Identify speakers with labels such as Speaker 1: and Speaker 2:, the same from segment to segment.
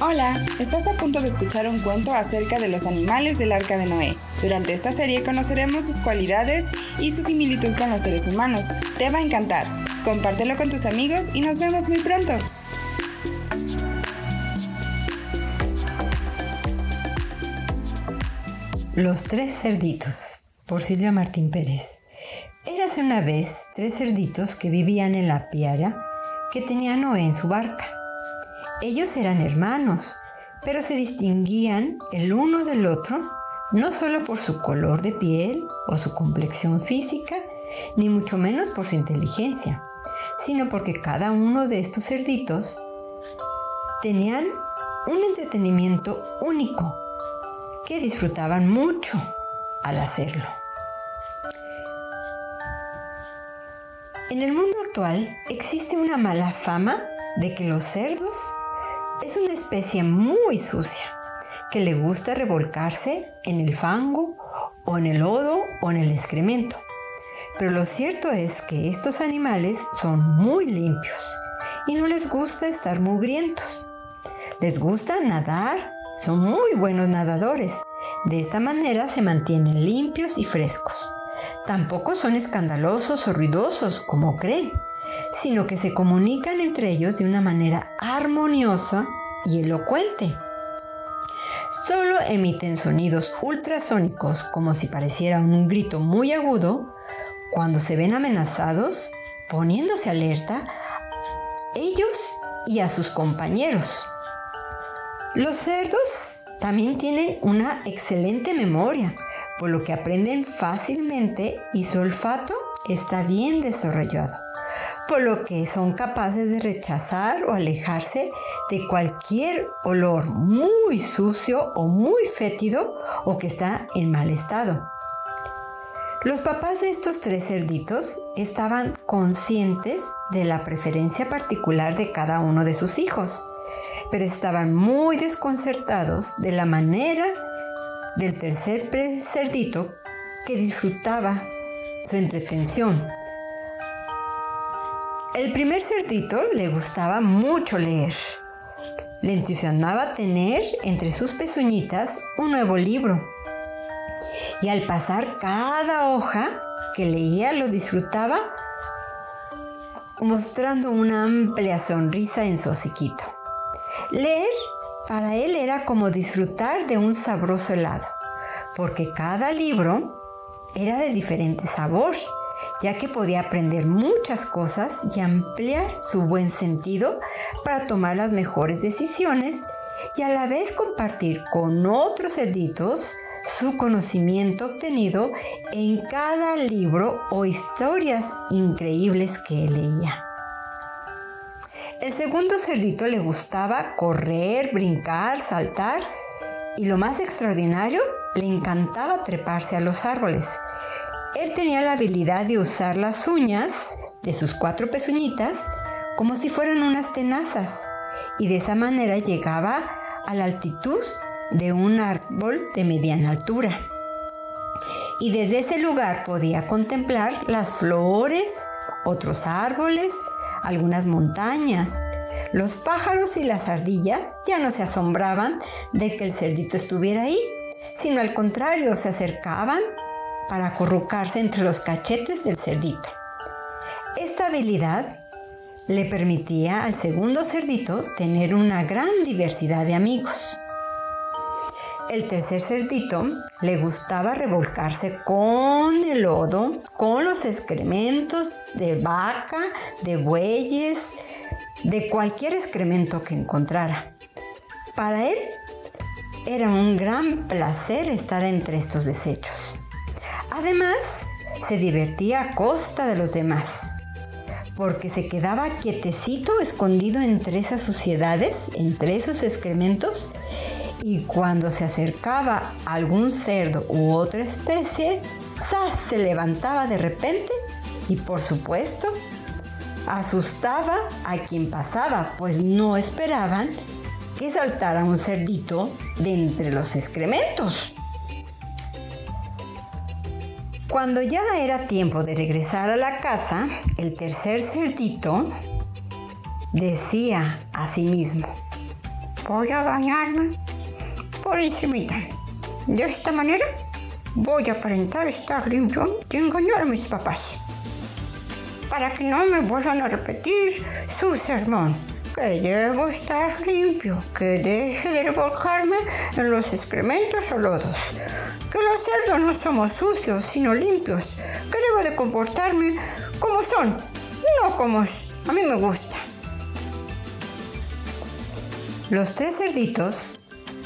Speaker 1: Hola, estás a punto de escuchar un cuento acerca de los animales del arca de Noé. Durante esta serie conoceremos sus cualidades y su similitud con los seres humanos. Te va a encantar. Compártelo con tus amigos y nos vemos muy pronto.
Speaker 2: Los tres cerditos, por Silvia Martín Pérez. Érase una vez tres cerditos que vivían en la piara que tenía Noé en su barca. Ellos eran hermanos, pero se distinguían el uno del otro no solo por su color de piel o su complexión física, ni mucho menos por su inteligencia, sino porque cada uno de estos cerditos tenían un entretenimiento único que disfrutaban mucho al hacerlo. En el mundo actual existe una mala fama de que los cerdos es una especie muy sucia que le gusta revolcarse en el fango o en el lodo o en el excremento. Pero lo cierto es que estos animales son muy limpios y no les gusta estar mugrientos. Les gusta nadar, son muy buenos nadadores. De esta manera se mantienen limpios y frescos. Tampoco son escandalosos o ruidosos como creen sino que se comunican entre ellos de una manera armoniosa y elocuente. Solo emiten sonidos ultrasónicos como si pareciera un grito muy agudo cuando se ven amenazados, poniéndose alerta ellos y a sus compañeros. Los cerdos también tienen una excelente memoria, por lo que aprenden fácilmente y su olfato está bien desarrollado por lo que son capaces de rechazar o alejarse de cualquier olor muy sucio o muy fétido o que está en mal estado. Los papás de estos tres cerditos estaban conscientes de la preferencia particular de cada uno de sus hijos, pero estaban muy desconcertados de la manera del tercer cerdito que disfrutaba su entretención el primer cerdito le gustaba mucho leer. Le entusiasmaba tener entre sus pezuñitas un nuevo libro. Y al pasar cada hoja que leía lo disfrutaba mostrando una amplia sonrisa en su hociquito. Leer para él era como disfrutar de un sabroso helado, porque cada libro era de diferente sabor ya que podía aprender muchas cosas y ampliar su buen sentido para tomar las mejores decisiones y a la vez compartir con otros cerditos su conocimiento obtenido en cada libro o historias increíbles que leía. El segundo cerdito le gustaba correr, brincar, saltar y lo más extraordinario, le encantaba treparse a los árboles él tenía la habilidad de usar las uñas de sus cuatro pezuñitas como si fueran unas tenazas y de esa manera llegaba a la altitud de un árbol de mediana altura. Y desde ese lugar podía contemplar las flores, otros árboles, algunas montañas. Los pájaros y las ardillas ya no se asombraban de que el cerdito estuviera ahí, sino al contrario, se acercaban para acurrucarse entre los cachetes del cerdito. Esta habilidad le permitía al segundo cerdito tener una gran diversidad de amigos. El tercer cerdito le gustaba revolcarse con el lodo, con los excrementos de vaca, de bueyes, de cualquier excremento que encontrara. Para él era un gran placer estar entre estos desechos. Además, se divertía a costa de los demás, porque se quedaba quietecito escondido entre esas suciedades, entre esos excrementos, y cuando se acercaba a algún cerdo u otra especie, ¡zas! se levantaba de repente y por supuesto asustaba a quien pasaba, pues no esperaban que saltara un cerdito de entre los excrementos. Cuando ya era tiempo de regresar a la casa, el tercer cerdito decía a sí mismo,
Speaker 3: voy a bañarme por encimita. De esta manera voy a aparentar estar limpio y engañar a mis papás. Para que no me vuelvan a repetir su sermón. Que debo estar limpio, que deje de revolcarme en los excrementos o lodos, que los cerdos no somos sucios, sino limpios, que debo de comportarme como son, no como a mí me gusta.
Speaker 2: Los tres cerditos,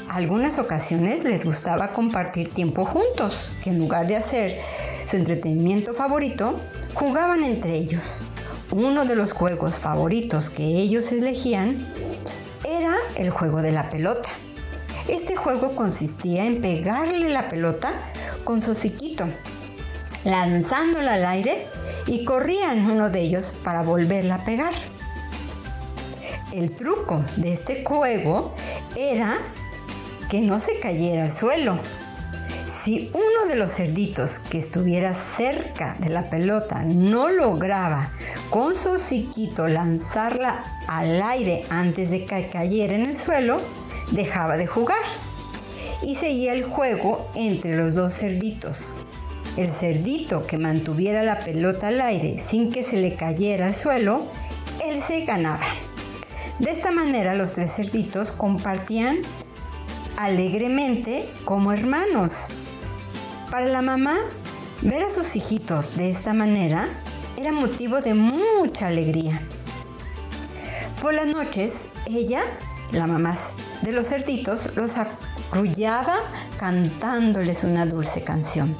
Speaker 2: algunas ocasiones les gustaba compartir tiempo juntos, que en lugar de hacer su entretenimiento favorito, jugaban entre ellos. Uno de los juegos favoritos que ellos elegían era el juego de la pelota. Este juego consistía en pegarle la pelota con su ciquito, lanzándola al aire y corrían uno de ellos para volverla a pegar. El truco de este juego era que no se cayera al suelo. Si uno de los cerditos que estuviera cerca de la pelota no lograba con su hociquito lanzarla al aire antes de que cayera en el suelo, dejaba de jugar y seguía el juego entre los dos cerditos. El cerdito que mantuviera la pelota al aire sin que se le cayera al suelo, él se ganaba. De esta manera los tres cerditos compartían alegremente como hermanos. Para la mamá, ver a sus hijitos de esta manera era motivo de mucha alegría. Por las noches, ella, la mamá de los cerditos, los arrullaba cantándoles una dulce canción,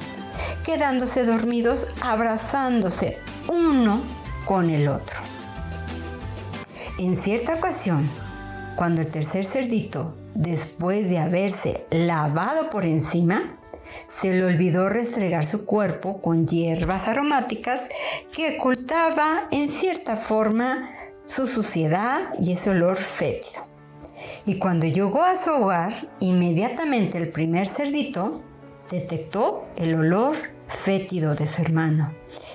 Speaker 2: quedándose dormidos abrazándose uno con el otro. En cierta ocasión, cuando el tercer cerdito, después de haberse lavado por encima, se le olvidó restregar su cuerpo con hierbas aromáticas que ocultaba en cierta forma su suciedad y ese olor fétido. Y cuando llegó a su hogar, inmediatamente el primer cerdito detectó el olor fétido de su hermano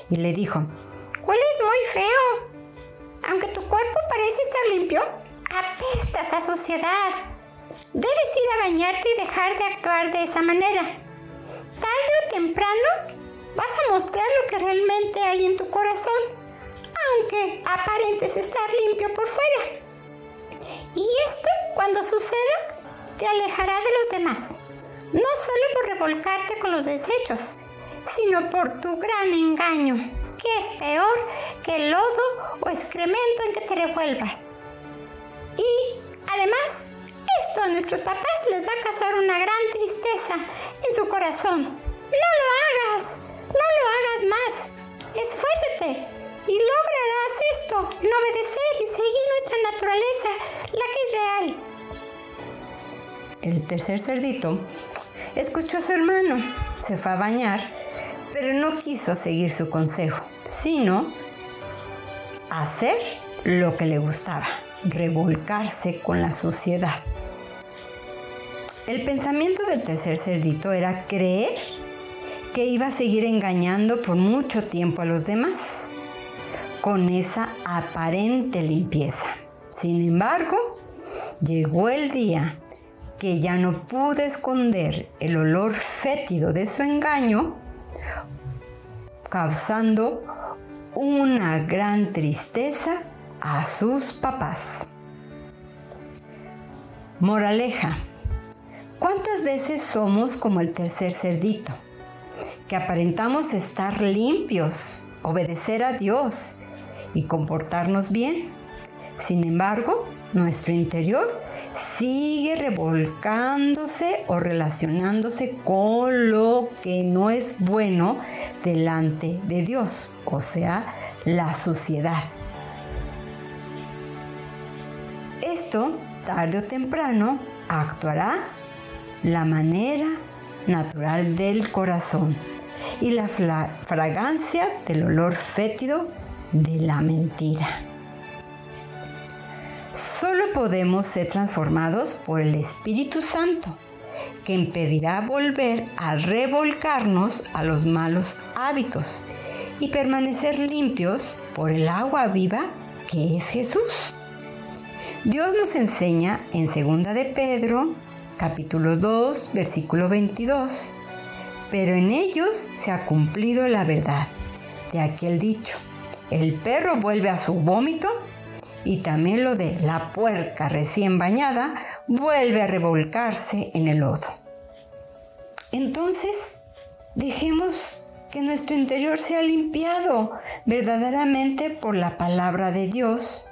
Speaker 2: y le dijo,
Speaker 3: Hueles muy feo. Aunque tu cuerpo parece estar limpio, apestas a suciedad. Debes ir a bañarte y dejar de actuar de esa manera. Tarde o temprano vas a mostrar lo que realmente hay en tu corazón, aunque aparentes estar limpio por fuera. Y esto, cuando suceda, te alejará de los demás, no solo por revolcarte con los desechos, sino por tu gran engaño ¿Qué es peor que el lodo o excremento en que te revuelvas? Y además, a nuestros papás les va a causar una gran tristeza en su corazón. No lo hagas, no lo hagas más. Esfuérzate y lograrás esto en obedecer y seguir nuestra naturaleza, la que es real.
Speaker 2: El tercer cerdito escuchó a su hermano, se fue a bañar pero no quiso seguir su consejo, sino hacer lo que le gustaba, revolcarse con la suciedad. El pensamiento del tercer cerdito era creer que iba a seguir engañando por mucho tiempo a los demás, con esa aparente limpieza. Sin embargo, llegó el día que ya no pudo esconder el olor fétido de su engaño causando una gran tristeza a sus papás. Moraleja. ¿Cuántas veces somos como el tercer cerdito? Que aparentamos estar limpios, obedecer a Dios y comportarnos bien. Sin embargo, nuestro interior sigue revolcándose o relacionándose con lo que no es bueno delante de Dios, o sea, la suciedad. Esto, tarde o temprano, actuará la manera natural del corazón y la fragancia del olor fétido de la mentira. Solo podemos ser transformados por el Espíritu Santo, que impedirá volver a revolcarnos a los malos hábitos y permanecer limpios por el agua viva que es Jesús. Dios nos enseña en 2 de Pedro, capítulo 2, versículo 22, pero en ellos se ha cumplido la verdad de aquel dicho. El perro vuelve a su vómito y también lo de la puerca recién bañada vuelve a revolcarse en el lodo. Entonces, dejemos que nuestro interior sea limpiado verdaderamente por la palabra de Dios